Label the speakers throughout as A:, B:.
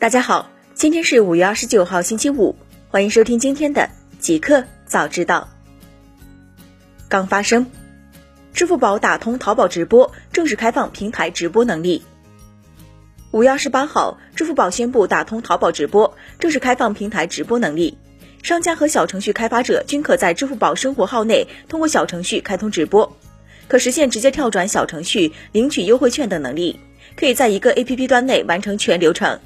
A: 大家好，今天是五月二十九号，星期五，欢迎收听今天的极客早知道。刚发生，支付宝打通淘宝直播，正式开放平台直播能力。五月二十八号，支付宝宣布打通淘宝直播，正式开放平台直播能力。商家和小程序开发者均可在支付宝生活号内通过小程序开通直播，可实现直接跳转小程序、领取优惠券等能力，可以在一个 APP 端内完成全流程。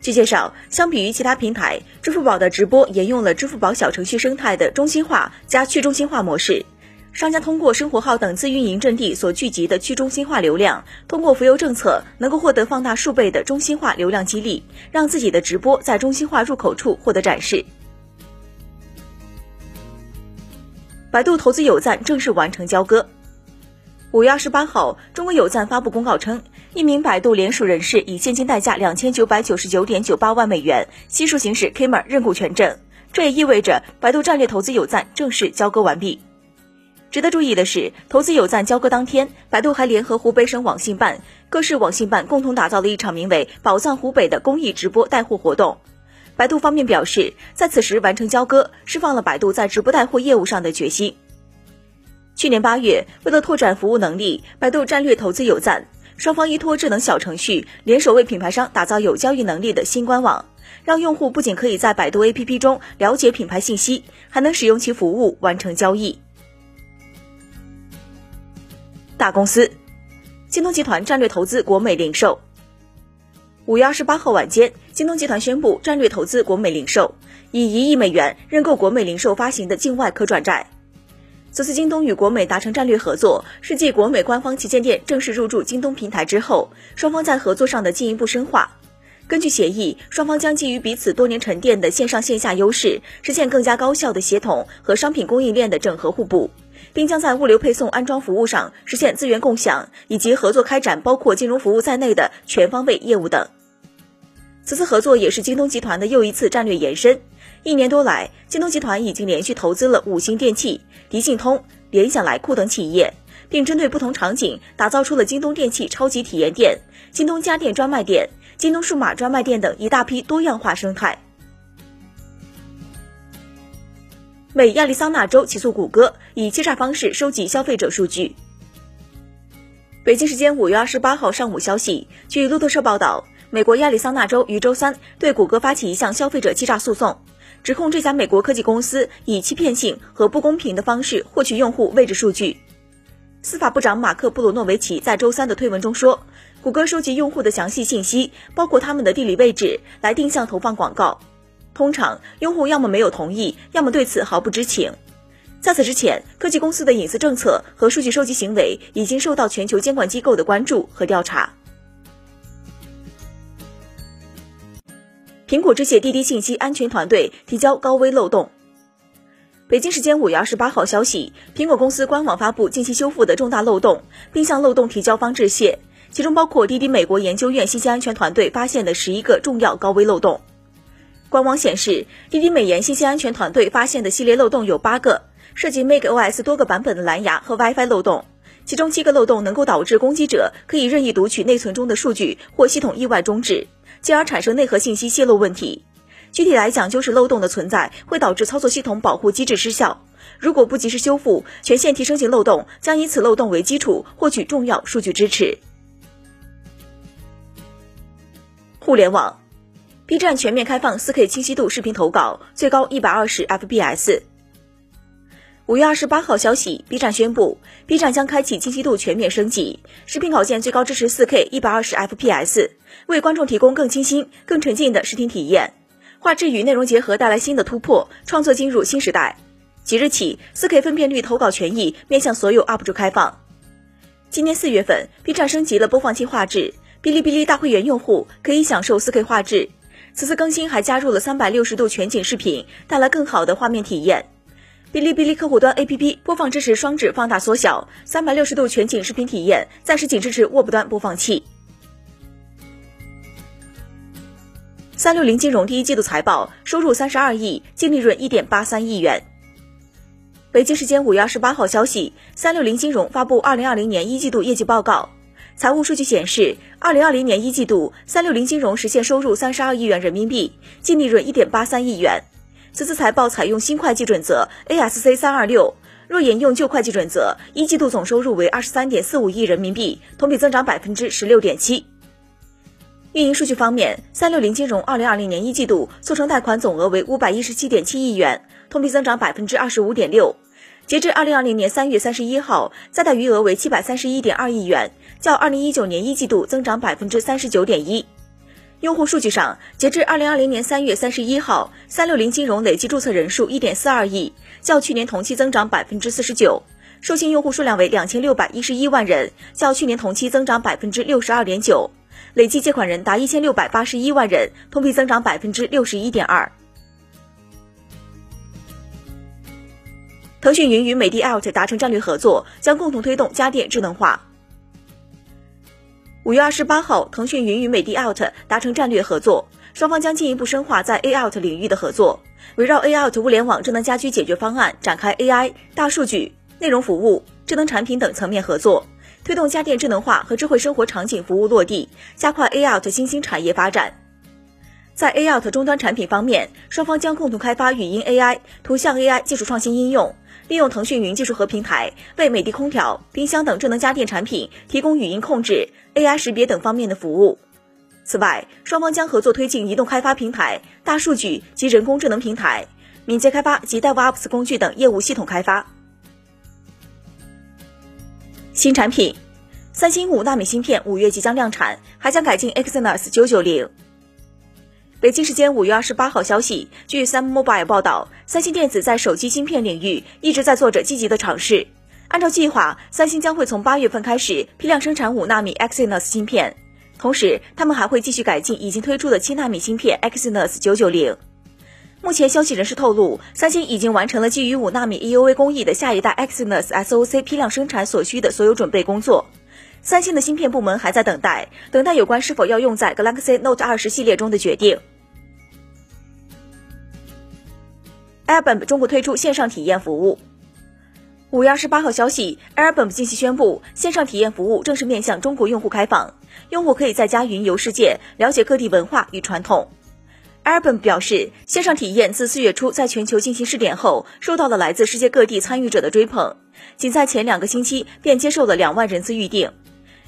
A: 据介绍，相比于其他平台，支付宝的直播沿用了支付宝小程序生态的中心化加去中心化模式。商家通过生活号等自运营阵地所聚集的去中心化流量，通过浮游政策能够获得放大数倍的中心化流量激励，让自己的直播在中心化入口处获得展示。百度投资有赞正式完成交割。五月二十八号，中国有赞发布公告称。一名百度联署人士以现金代价两千九百九十九点九八万美元悉数行使 Kmer 认股权证，这也意味着百度战略投资有赞正式交割完毕。值得注意的是，投资有赞交割当天，百度还联合湖北省网信办、各市网信办共同打造了一场名为“宝藏湖北”的公益直播带货活动。百度方面表示，在此时完成交割，释放了百度在直播带货业务上的决心。去年八月，为了拓展服务能力，百度战略投资有赞。双方依托智能小程序，联手为品牌商打造有交易能力的新官网，让用户不仅可以在百度 APP 中了解品牌信息，还能使用其服务完成交易。大公司，京东集团战略投资国美零售。五月二十八号晚间，京东集团宣布战略投资国美零售，以一亿美元认购国美零售发行的境外可转债。此次京东与国美达成战略合作，是继国美官方旗舰店正式入驻京东平台之后，双方在合作上的进一步深化。根据协议，双方将基于彼此多年沉淀的线上线下优势，实现更加高效的协同和商品供应链的整合互补，并将在物流配送、安装服务上实现资源共享，以及合作开展包括金融服务在内的全方位业务等。此次合作也是京东集团的又一次战略延伸。一年多来，京东集团已经连续投资了五星电器、迪信通、联想、来库等企业，并针对不同场景打造出了京东电器超级体验店、京东家电专卖店、京东数码专卖店等一大批多样化生态。美亚利桑那州起诉谷歌以欺诈方式收集消费者数据。北京时间五月二十八号上午消息，据路透社报道，美国亚利桑那州于周三对谷歌发起一项消费者欺诈诉讼。指控这家美国科技公司以欺骗性和不公平的方式获取用户位置数据。司法部长马克·布鲁诺维奇在周三的推文中说，谷歌收集用户的详细信息，包括他们的地理位置，来定向投放广告。通常，用户要么没有同意，要么对此毫不知情。在此之前，科技公司的隐私政策和数据收集行为已经受到全球监管机构的关注和调查。苹果致谢滴滴信息安全团队提交高危漏洞。北京时间五月二十八号消息，苹果公司官网发布近期修复的重大漏洞，并向漏洞提交方致谢，其中包括滴滴美国研究院信息安全团队发现的十一个重要高危漏洞。官网显示，滴滴美研信息安全团队发现的系列漏洞有八个，涉及 macOS 多个版本的蓝牙和 WiFi 漏洞，其中七个漏洞能够导致攻击者可以任意读取内存中的数据或系统意外终止。进而产生内核信息泄露问题。具体来讲，就是漏洞的存在会导致操作系统保护机制失效。如果不及时修复，全线提升型漏洞将以此漏洞为基础获取重要数据支持。互联网，B 站全面开放 4K 清晰度视频投稿，最高一百二十 FPS。五月二十八号消息，B 站宣布，B 站将开启清晰度全面升级，视频稿件最高支持 4K 一百二十 FPS，为观众提供更清新、更沉浸的视听体验。画质与内容结合带来新的突破，创作进入新时代。即日起，4K 分辨率投稿权益面向所有 UP 主开放。今年四月份，B 站升级了播放器画质，哔哩哔哩大会员用户可以享受 4K 画质。此次更新还加入了三百六十度全景视频，带来更好的画面体验。哔哩哔哩客户端 APP 播放支持双指放大缩小，三百六十度全景视频体验，暂时仅支持 Web 端播放器。三六零金融第一季度财报收入三十二亿，净利润一点八三亿元。北京时间五月二十八号消息，三六零金融发布二零二零年一季度业绩报告。财务数据显示，二零二零年一季度，三六零金融实现收入三十二亿元人民币，净利润一点八三亿元。此次财报采用新会计准则 ASC 三二六，若沿用旧会计准则，一季度总收入为二十三点四五亿人民币，同比增长百分之十六点七。运营数据方面，三六零金融二零二零年一季度促成贷款总额为五百一十七点七亿元，同比增长百分之二十五点六。截至二零二零年三月三十一号，在贷余额为七百三十一点二亿元，较二零一九年一季度增长百分之三十九点一。用户数据上，截至二零二零年三月三十一号，三六零金融累计注册人数一点四二亿，较去年同期增长百分之四十九；授信用户数量为两千六百一十一万人，较去年同期增长百分之六十二点九；累计借款人达一千六百八十一万人，同比增长百分之六十一点二。腾讯云与美的 Alt 达成战略合作，将共同推动家电智能化。五月二十八号，腾讯云与美的 Alt 达成战略合作，双方将进一步深化在 A Out 领域的合作，围绕 A Out 物联网智能家居解决方案展开 AI、大数据、内容服务、智能产品等层面合作，推动家电智能化和智慧生活场景服务落地，加快 A Out 新兴产业发展。在 A Out 终端产品方面，双方将共同开发语音 AI、图像 AI 技术创新应用。利用腾讯云技术和平台，为美的空调、冰箱等智能家电产品提供语音控制、AI 识别等方面的服务。此外，双方将合作推进移动开发平台、大数据及人工智能平台、敏捷开发及 DevOps 工具等业务系统开发。新产品，三星五纳米芯片五月即将量产，还将改进 Exynos 九九零。北京时间五月二十八号消息，据 Sam Mobile 报道，三星电子在手机芯片领域一直在做着积极的尝试。按照计划，三星将会从八月份开始批量生产五纳米 Exynos 芯片，同时他们还会继续改进已经推出的七纳米芯片 Exynos 九九零。目前，消息人士透露，三星已经完成了基于五纳米 EUV 工艺的下一代 Exynos SoC 批量生产所需的所有准备工作。三星的芯片部门还在等待，等待有关是否要用在 Galaxy Note 二十系列中的决定。Airbnb 中国推出线上体验服务。五月二十八号消息，Airbnb 近期宣布，线上体验服务正式面向中国用户开放，用户可以在家云游世界，了解各地文化与传统。Airbnb 表示，线上体验自四月初在全球进行试点后，受到了来自世界各地参与者的追捧，仅在前两个星期便接受了两万人次预订。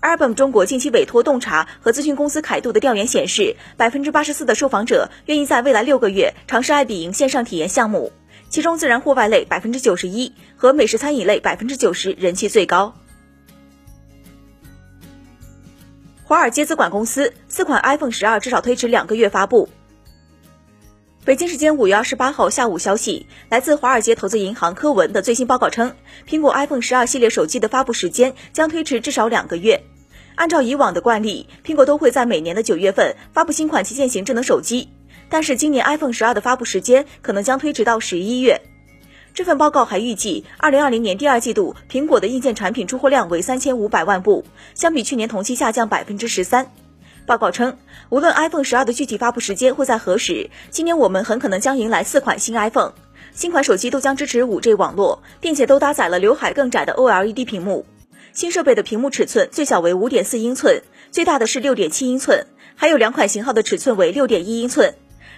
A: Airbnb 中国近期委托洞察和咨询公司凯度的调研显示，百分之八十四的受访者愿意在未来六个月尝试爱彼迎线上体验项目，其中自然户外类百分之九十一和美食餐饮类百分之九十人气最高。华尔街资管公司四款 iPhone 十二至少推迟两个月发布。北京时间五月二十八号下午消息，来自华尔街投资银行科文的最新报告称，苹果 iPhone 十二系列手机的发布时间将推迟至少两个月。按照以往的惯例，苹果都会在每年的九月份发布新款旗舰型智能手机，但是今年 iPhone 十二的发布时间可能将推迟到十一月。这份报告还预计，二零二零年第二季度苹果的硬件产品出货量为三千五百万部，相比去年同期下降百分之十三。报告称，无论 iPhone 十二的具体发布时间会在何时，今年我们很可能将迎来四款新 iPhone。新款手机都将支持 5G 网络，并且都搭载了刘海更窄的 OLED 屏幕。新设备的屏幕尺寸最小为5.4英寸，最大的是6.7英寸，还有两款型号的尺寸为6.1英寸。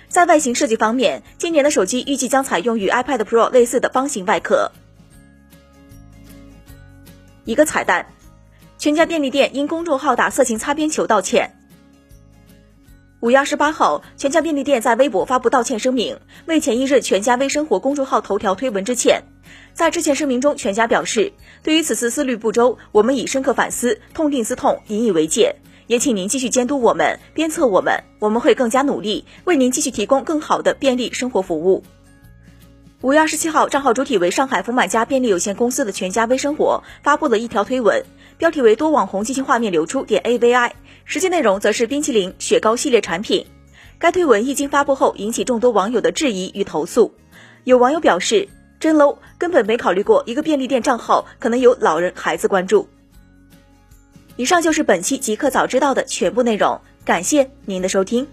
A: 在外形设计方面，今年的手机预计将采用与 iPad Pro 类似的方形外壳。一个彩蛋，全家便利店因公众号打色情擦边球道歉。五月二十八号，全家便利店在微博发布道歉声明，为前一日全家微生活公众号头条推文致歉。在致歉声明中，全家表示，对于此次思虑不周，我们已深刻反思，痛定思痛，引以为戒。也请您继续监督我们，鞭策我们，我们会更加努力，为您继续提供更好的便利生活服务。五月二十七号，账号主体为上海福满家便利有限公司的全家微生活发布了一条推文，标题为“多网红进行画面流出点 AVI”，实际内容则是冰淇淋、雪糕系列产品。该推文一经发布后，引起众多网友的质疑与投诉。有网友表示：“真 low，根本没考虑过一个便利店账号可能有老人、孩子关注。”以上就是本期极客早知道的全部内容，感谢您的收听。